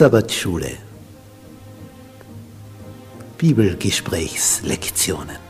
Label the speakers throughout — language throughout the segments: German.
Speaker 1: Sabbatschule. Bibelgesprächslektionen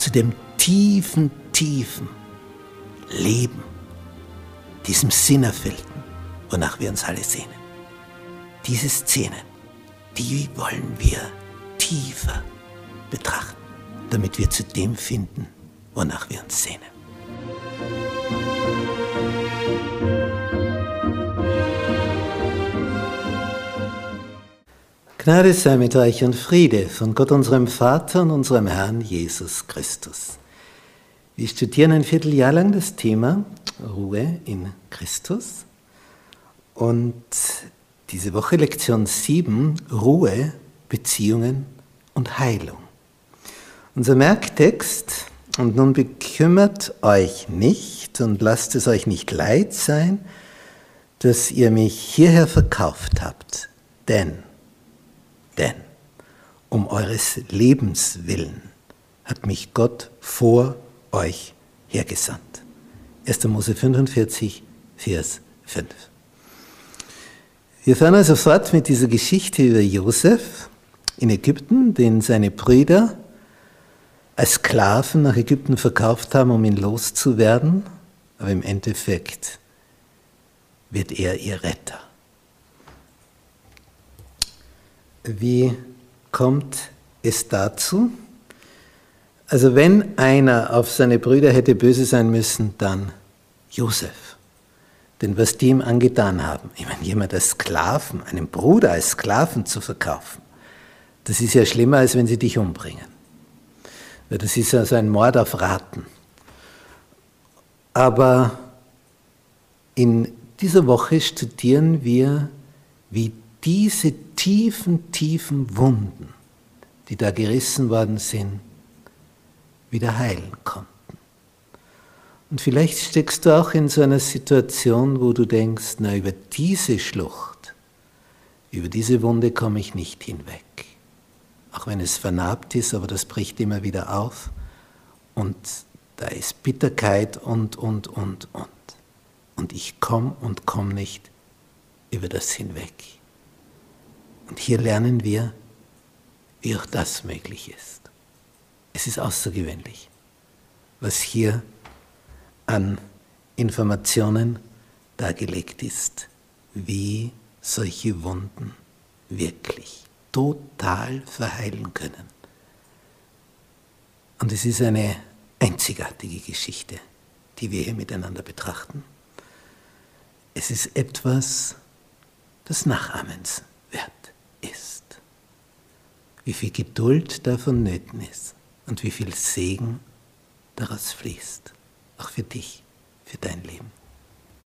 Speaker 1: zu dem tiefen, tiefen Leben, diesem Sinnerfüllten, wonach wir uns alle sehnen. Diese Szenen, die wollen wir tiefer betrachten, damit wir zu dem finden, wonach wir uns sehnen. Gnade sei mit euch und Friede von Gott unserem Vater und unserem Herrn Jesus Christus. Wir studieren ein Vierteljahr lang das Thema Ruhe in Christus und diese Woche Lektion 7 Ruhe, Beziehungen und Heilung. Unser Merktext und nun bekümmert euch nicht und lasst es euch nicht leid sein, dass ihr mich hierher verkauft habt, denn denn um eures Lebens willen hat mich Gott vor euch hergesandt. 1. Mose 45, Vers 5. Wir fahren also fort mit dieser Geschichte über Josef in Ägypten, den seine Brüder als Sklaven nach Ägypten verkauft haben, um ihn loszuwerden. Aber im Endeffekt wird er ihr Retter. Wie kommt es dazu? Also wenn einer auf seine Brüder hätte böse sein müssen, dann Josef. Denn was die ihm angetan haben, ich meine, jemand als Sklaven, einen Bruder als Sklaven zu verkaufen, das ist ja schlimmer, als wenn sie dich umbringen. Das ist also ein Mord auf Raten. Aber in dieser Woche studieren wir, wie diese tiefen, tiefen Wunden, die da gerissen worden sind, wieder heilen konnten. Und vielleicht steckst du auch in so einer Situation, wo du denkst, na, über diese Schlucht, über diese Wunde komme ich nicht hinweg. Auch wenn es vernarbt ist, aber das bricht immer wieder auf. Und da ist Bitterkeit und, und, und, und. Und ich komme und komme nicht über das hinweg. Und hier lernen wir, wie auch das möglich ist. Es ist außergewöhnlich, was hier an Informationen dargelegt ist, wie solche Wunden wirklich total verheilen können. Und es ist eine einzigartige Geschichte, die wir hier miteinander betrachten. Es ist etwas des Nachahmens wert wie viel Geduld davon nöten ist und wie viel Segen daraus fließt, auch für dich, für dein Leben.